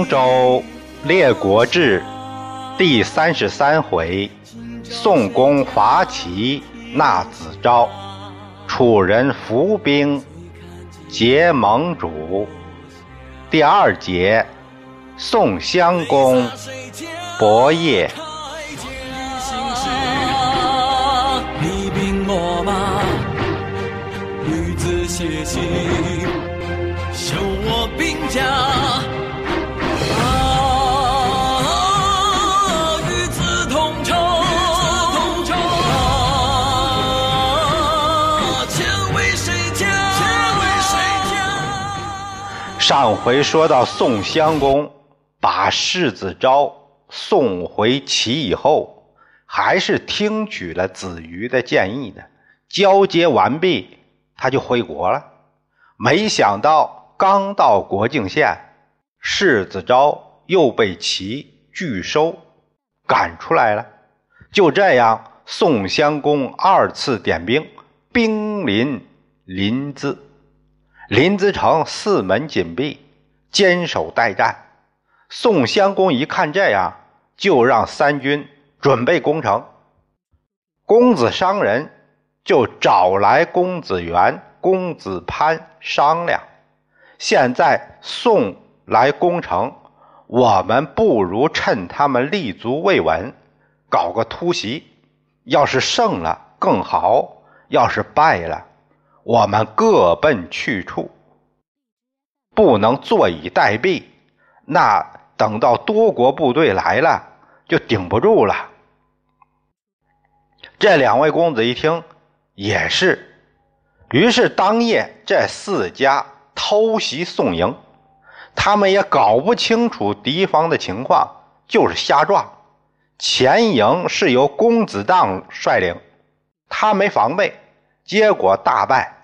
荆州列国志第三十三回：宋公伐齐纳子昭，楚人伏兵结盟主。第二节：宋襄公伯业。写信，修我兵家。上回说到宋襄公把世子昭送回齐以后，还是听取了子瑜的建议的。交接完毕，他就回国了。没想到刚到国境县，世子昭又被齐拒收，赶出来了。就这样，宋襄公二次点兵，兵临临淄。临淄城四门紧闭，坚守待战。宋襄公一看这样，就让三军准备攻城。公子商人就找来公子元、公子潘商量：现在宋来攻城，我们不如趁他们立足未稳，搞个突袭。要是胜了更好，要是败了，我们各奔去处，不能坐以待毙。那等到多国部队来了，就顶不住了。这两位公子一听也是，于是当夜这四家偷袭宋营，他们也搞不清楚敌方的情况，就是瞎撞。前营是由公子荡率领，他没防备，结果大败，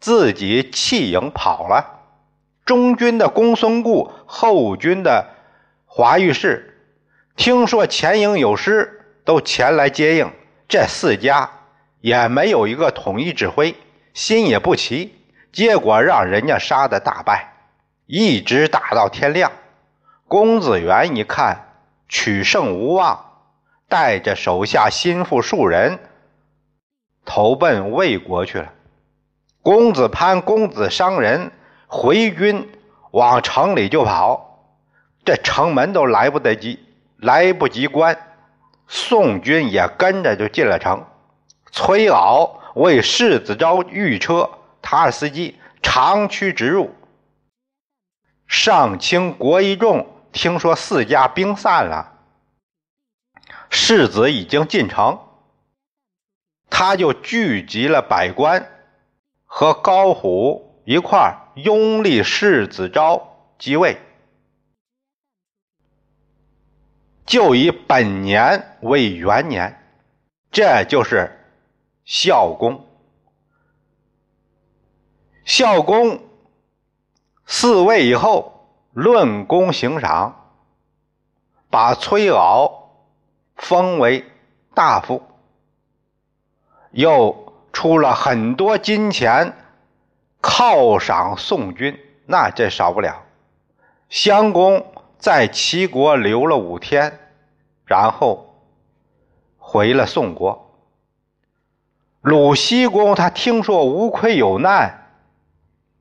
自己弃营跑了。中军的公孙固，后军的华御士，听说前营有失，都前来接应。这四家也没有一个统一指挥，心也不齐，结果让人家杀的大败，一直打到天亮。公子元一看取胜无望，带着手下心腹数人投奔魏国去了。公子潘、公子商人回军往城里就跑，这城门都来不得及，来不及关。宋军也跟着就进了城，崔敖为世子昭御车，他是司机，长驱直入。上清国一众听说四家兵散了，世子已经进城，他就聚集了百官和高虎一块拥立世子昭即位。就以本年为元年，这就是孝公。孝公嗣位以后，论功行赏，把崔敖封为大夫，又出了很多金钱犒赏宋军，那这少不了。襄公。在齐国留了五天，然后回了宋国。鲁僖公他听说吴亏有难，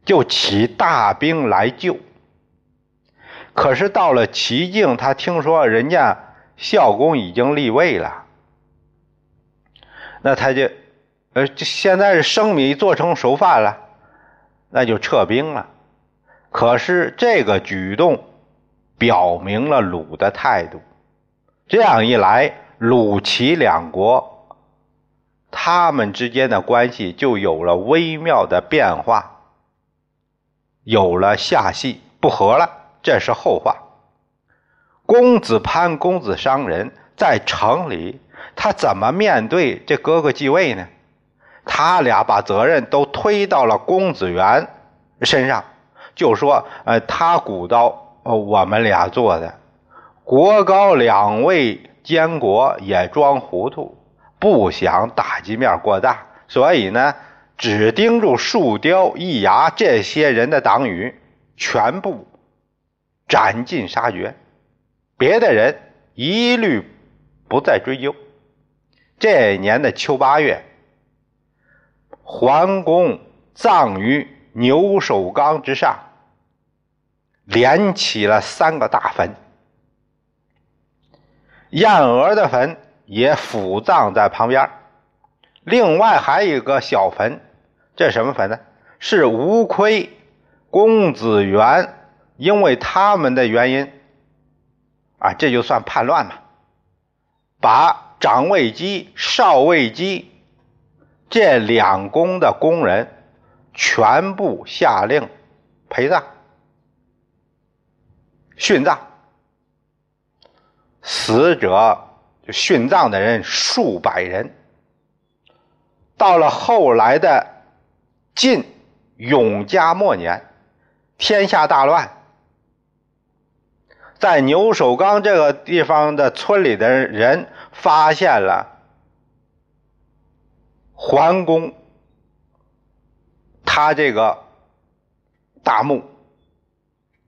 就起大兵来救。可是到了齐境，他听说人家孝公已经立位了，那他就，呃，现在是生米做成熟饭了，那就撤兵了。可是这个举动。表明了鲁的态度，这样一来，鲁齐两国他们之间的关系就有了微妙的变化，有了下戏，不和了。这是后话。公子潘、公子商人在城里，他怎么面对这哥哥继位呢？他俩把责任都推到了公子元身上，就说：“呃，他鼓捣。”呃，我们俩做的，国高两位监国也装糊涂，不想打击面过大，所以呢，只盯住树雕、易牙这些人的党羽，全部斩尽杀绝，别的人一律不再追究。这年的秋八月，桓公葬于牛首冈之上，连起了三个大坟。燕娥的坟也辅葬在旁边，另外还有一个小坟，这什么坟呢？是吴亏、公子元，因为他们的原因，啊，这就算叛乱嘛，把长卫姬、少卫姬这两宫的工人全部下令陪葬、殉葬。死者就殉葬的人数百人。到了后来的晋永嘉末年，天下大乱，在牛首岗这个地方的村里的人发现了桓公他这个大墓，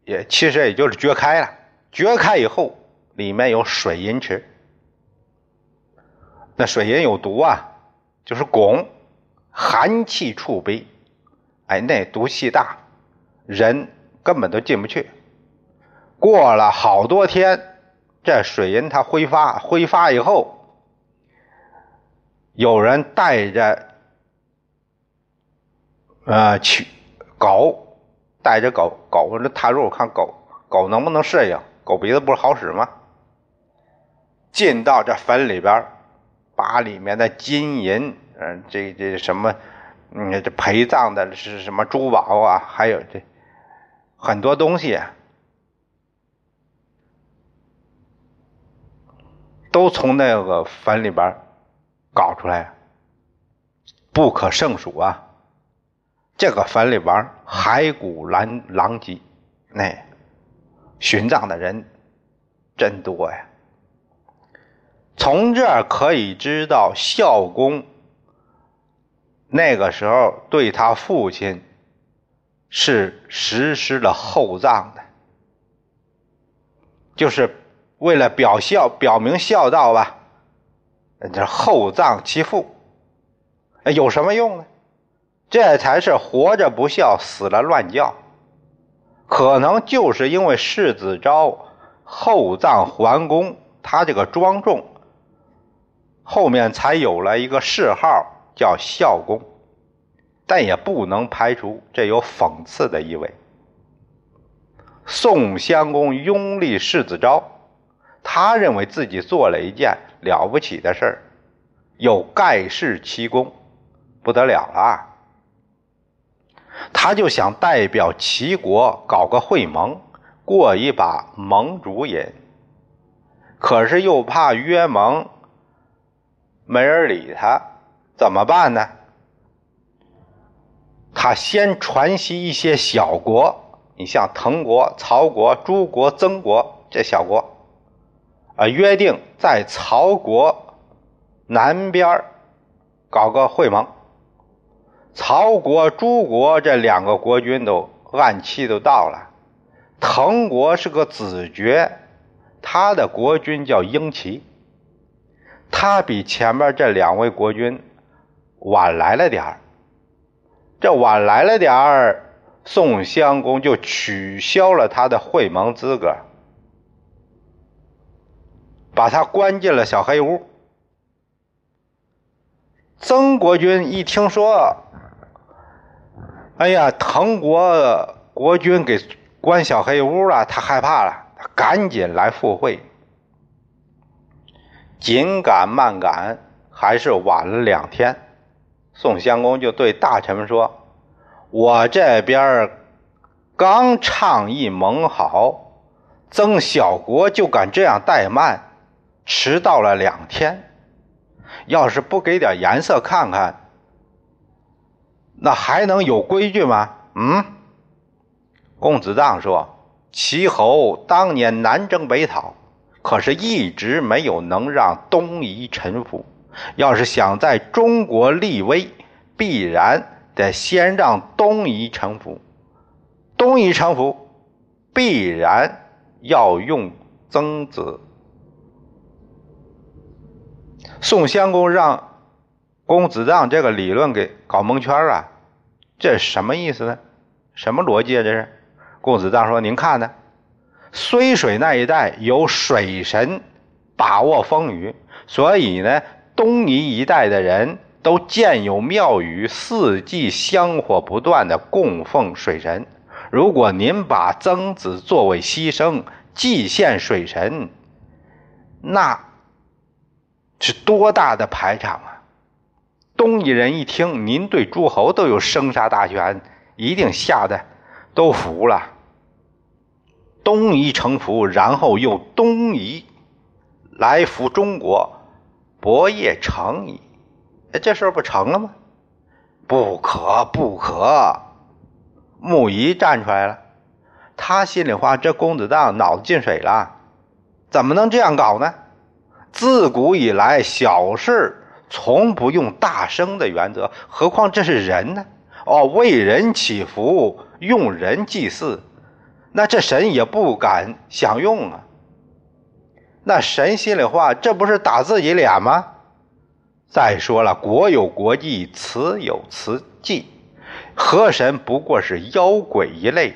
也其实也就是掘开了，掘开以后。里面有水银池，那水银有毒啊，就是汞，寒气触鼻，哎，那毒气大，人根本都进不去。过了好多天，这水银它挥发，挥发以后，有人带着呃去狗，带着狗狗这踏入看狗狗能不能适应，狗鼻子不是好使吗？进到这坟里边，把里面的金银，嗯，这这什么，嗯，这陪葬的是什么珠宝啊，还有这很多东西，都从那个坟里边搞出来，不可胜数啊！这个坟里边骸骨狼狼藉，那殉葬的人真多呀。从这儿可以知道，孝公那个时候对他父亲是实施了厚葬的，就是为了表孝、表明孝道吧。这厚葬其父，有什么用呢？这才是活着不孝，死了乱叫。可能就是因为世子昭厚葬桓公，他这个庄重。后面才有了一个谥号叫孝公，但也不能排除这有讽刺的意味。宋襄公拥立世子昭，他认为自己做了一件了不起的事儿，有盖世奇功，不得了了。他就想代表齐国搞个会盟，过一把盟主瘾，可是又怕约盟。没人理他，怎么办呢？他先传习一些小国，你像滕国、曹国、朱国、曾国这小国，啊，约定在曹国南边搞个会盟。曹国、朱国这两个国君都按期都到了，滕国是个子爵，他的国君叫英齐。他比前面这两位国君晚来了点儿，这晚来了点儿，宋襄公就取消了他的会盟资格，把他关进了小黑屋。曾国军一听说，哎呀，滕国国君给关小黑屋了，他害怕了，他赶紧来赴会。紧赶慢赶，还是晚了两天。宋襄公就对大臣们说：“我这边刚倡议盟好，曾小国就敢这样怠慢，迟到了两天。要是不给点颜色看看，那还能有规矩吗？”嗯，公子荡说：“齐侯当年南征北讨。”可是，一直没有能让东夷臣服。要是想在中国立威，必然得先让东夷臣服。东夷臣服，必然要用曾子。宋襄公让公子让这个理论给搞蒙圈了，这什么意思呢？什么逻辑啊？这是公子让说：“您看呢，睢水那一带有水神把握风雨，所以呢，东夷一带的人都建有庙宇，四季香火不断的供奉水神。如果您把曾子作为牺牲，祭献水神，那……”是多大的排场啊！东夷人一听您对诸侯都有生杀大权，一定吓得都服了。东夷臣服，然后又东夷来服中国，博业成矣。哎，这事不成了吗？不可不可！穆仪站出来了，他心里话：这公子荡脑子进水了，怎么能这样搞呢？自古以来，小事从不用大声的原则，何况这是人呢？哦，为人祈福，用人祭祀，那这神也不敢享用啊。那神心里话，这不是打自己脸吗？再说了，国有国纪，此有此纪，河神不过是妖鬼一类。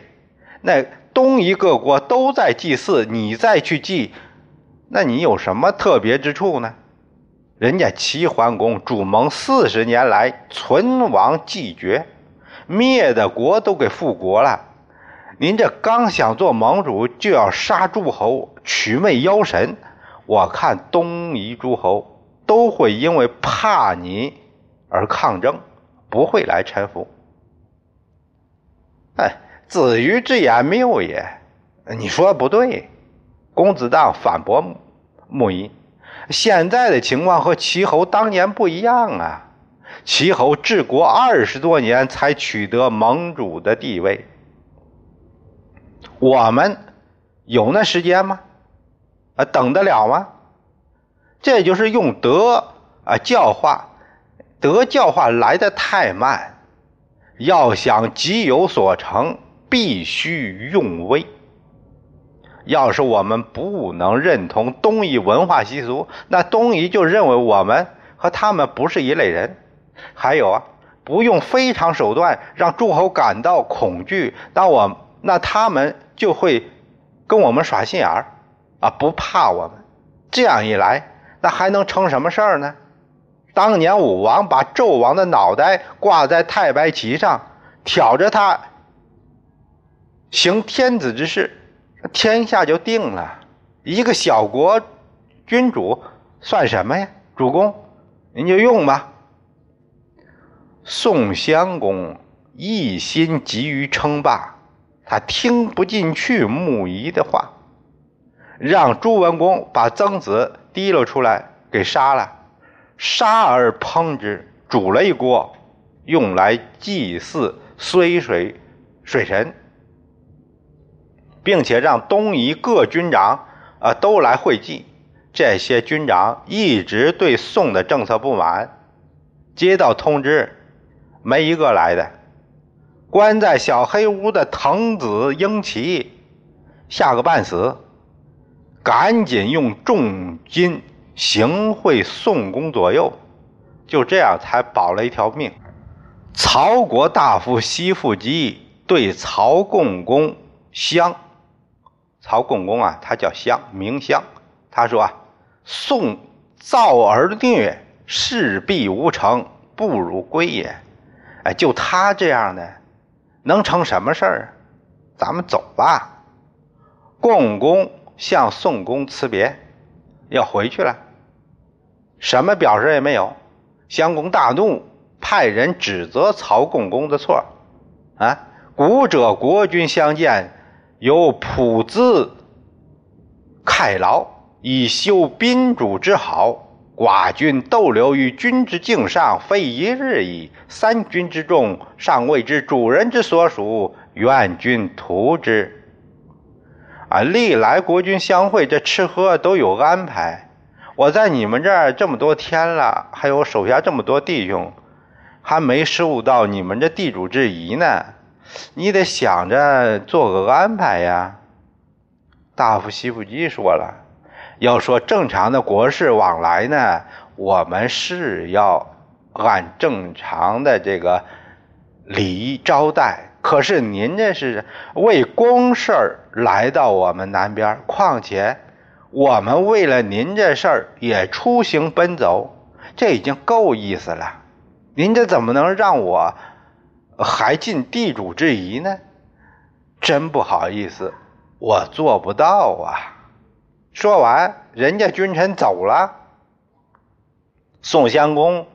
那东夷各国都在祭祀，你再去祭。那你有什么特别之处呢？人家齐桓公主盟四十年来存亡既绝，灭的国都给复国了。您这刚想做盟主，就要杀诸侯，取媚妖神。我看东夷诸侯都会因为怕你而抗争，不会来臣服。哎，子瑜之言谬也。你说不对。公子荡反驳穆仪：“现在的情况和齐侯当年不一样啊！齐侯治国二十多年才取得盟主的地位，我们有那时间吗？啊，等得了吗？这就是用德啊教化，德教化来的太慢，要想急有所成，必须用威。”要是我们不能认同东夷文化习俗，那东夷就认为我们和他们不是一类人。还有啊，不用非常手段让诸侯感到恐惧，那我那他们就会跟我们耍心眼儿啊，不怕我们。这样一来，那还能成什么事儿呢？当年武王把纣王的脑袋挂在太白旗上，挑着他行天子之事。天下就定了，一个小国君主算什么呀？主公，您就用吧。宋襄公一心急于称霸，他听不进去穆仪的话，让朱文公把曾子提了出来给杀了，杀而烹之，煮了一锅，用来祭祀睢水水神。并且让东夷各军长啊都来会稽，这些军长一直对宋的政策不满，接到通知，没一个来的。关在小黑屋的滕子婴奇吓个半死，赶紧用重金行贿宋公左右，就这样才保了一条命。曹国大夫西附基对曹共公相。曹共公啊，他叫襄，名襄。他说啊，宋造而虐，势必无成，不如归也。哎，就他这样的，能成什么事儿？咱们走吧。共公向宋公辞别，要回去了。什么表示也没有。襄公大怒，派人指责曹共公的错。啊，古者国君相见。有朴资犒劳，以修宾主之好。寡君逗留于君之境上，非一日矣。三军之众，尚未知主人之所属，愿君图之。啊，历来国君相会，这吃喝都有安排。我在你们这儿这么多天了，还有手下这么多弟兄，还没受到你们这地主之谊呢。你得想着做个安排呀！大夫西富基说了，要说正常的国事往来呢，我们是要按正常的这个礼仪招待。可是您这是为公事儿来到我们南边，况且我们为了您这事儿也出行奔走，这已经够意思了。您这怎么能让我还尽地主之谊呢？真不好意思，我做不到啊。说完，人家君臣走了。宋襄公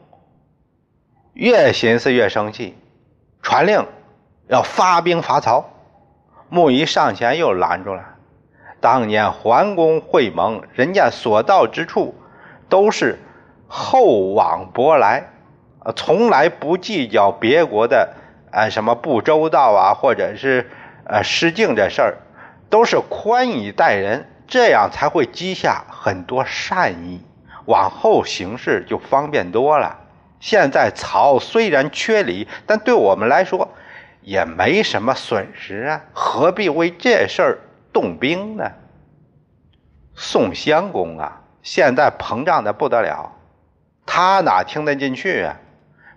越寻思越生气，传令。要发兵伐曹，穆仪上前又拦住了。当年桓公会盟，人家所到之处都是厚往薄来，从来不计较别国的呃什么不周到啊，或者是呃失敬这事儿，都是宽以待人，这样才会积下很多善意，往后行事就方便多了。现在曹虽然缺礼，但对我们来说。也没什么损失啊，何必为这事儿动兵呢？宋襄公啊，现在膨胀的不得了，他哪听得进去啊？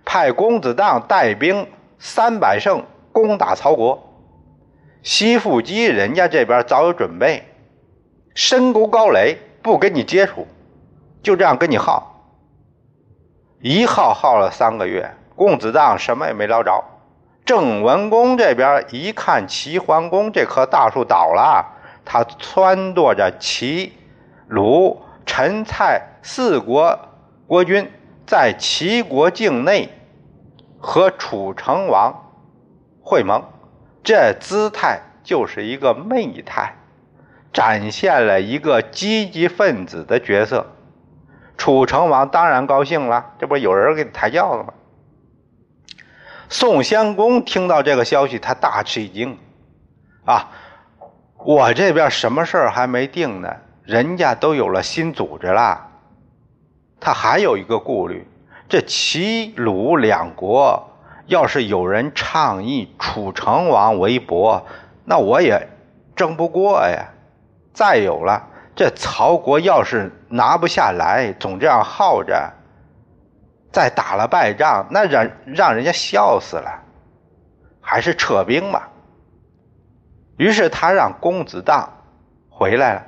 派公子荡带兵三百胜攻打曹国，西附基人家这边早有准备，深沟高垒，不跟你接触，就这样跟你耗，一耗耗了三个月，公子荡什么也没捞着。郑文公这边一看齐桓公这棵大树倒了，他撺掇着齐、鲁、陈、蔡四国国君在齐国境内和楚成王会盟，这姿态就是一个媚态，展现了一个积极分子的角色。楚成王当然高兴了，这不有人给他抬轿子吗？宋襄公听到这个消息，他大吃一惊，啊，我这边什么事儿还没定呢，人家都有了新组织了。他还有一个顾虑，这齐鲁两国要是有人倡议楚成王为伯，那我也争不过呀。再有了，这曹国要是拿不下来，总这样耗着。再打了败仗，那让让人家笑死了，还是撤兵吧。于是他让公子荡回来了，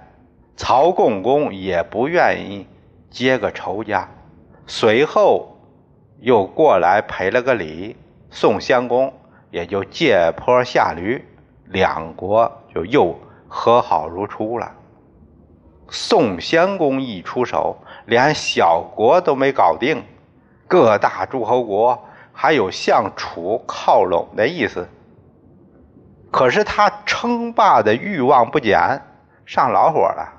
曹共公也不愿意接个仇家，随后又过来赔了个礼，宋襄公也就借坡下驴，两国就又和好如初了。宋襄公一出手，连小国都没搞定。各大诸侯国还有向楚靠拢的意思，可是他称霸的欲望不减，上老火了，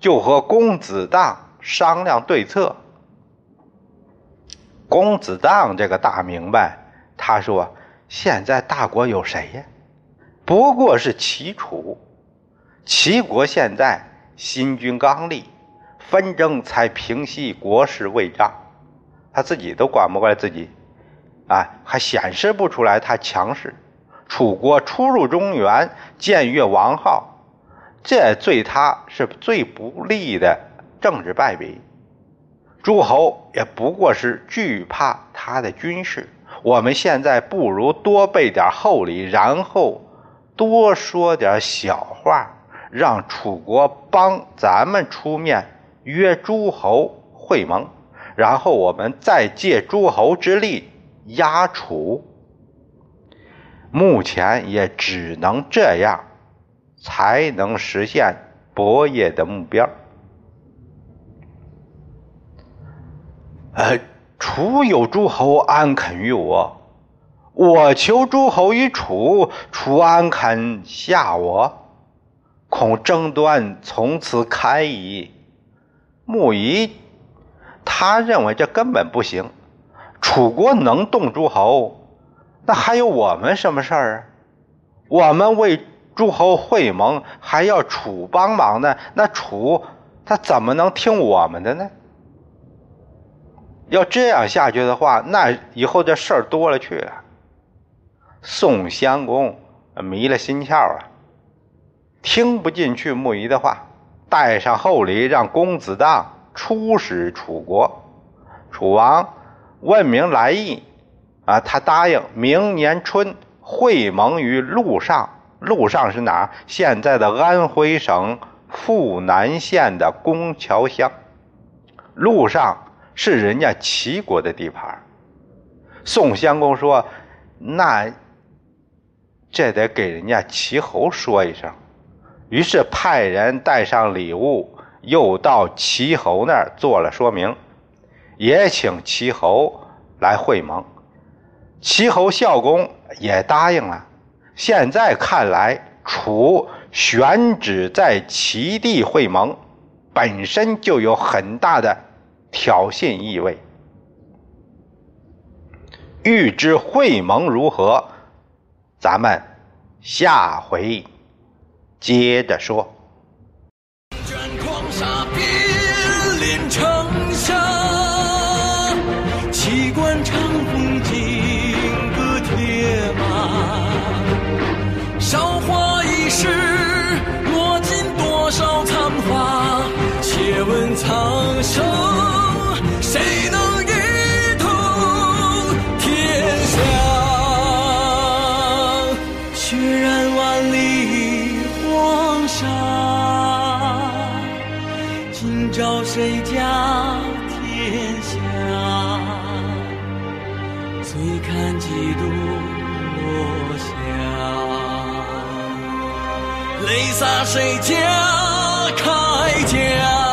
就和公子荡商量对策。公子荡这个大明白，他说：“现在大国有谁呀？不过是齐楚。齐国现在新军刚立，纷争才平息，国事未彰。”他自己都管不过来自己，啊，还显示不出来他强势。楚国初入中原，僭越王号，这对他是最不利的政治败笔。诸侯也不过是惧怕他的军事。我们现在不如多备点厚礼，然后多说点小话，让楚国帮咱们出面约诸侯会盟。然后我们再借诸侯之力压楚，目前也只能这样，才能实现伯业的目标。呃，楚有诸侯安肯于我？我求诸侯于楚，楚安肯下我？恐争端从此开矣。穆仪。他认为这根本不行，楚国能动诸侯，那还有我们什么事儿啊？我们为诸侯会盟，还要楚帮忙呢，那楚他怎么能听我们的呢？要这样下去的话，那以后这事儿多了去了。宋襄公迷了心窍啊，听不进去穆仪的话，带上厚礼，让公子当出使楚国。楚王问明来意，啊，他答应明年春会盟于陆上。陆上是哪儿？现在的安徽省阜南县的宫桥乡。陆上是人家齐国的地盘。宋襄公说：“那这得给人家齐侯说一声。”于是派人带上礼物，又到齐侯那儿做了说明，也请齐侯来会盟。齐侯孝公也答应了。现在看来，楚选址在齐地会盟，本身就有很大的挑衅意味。欲知会盟如何，咱们下回。接着说。血染万里黄沙，今朝谁家天下？醉看几度落霞。泪洒谁家铠甲？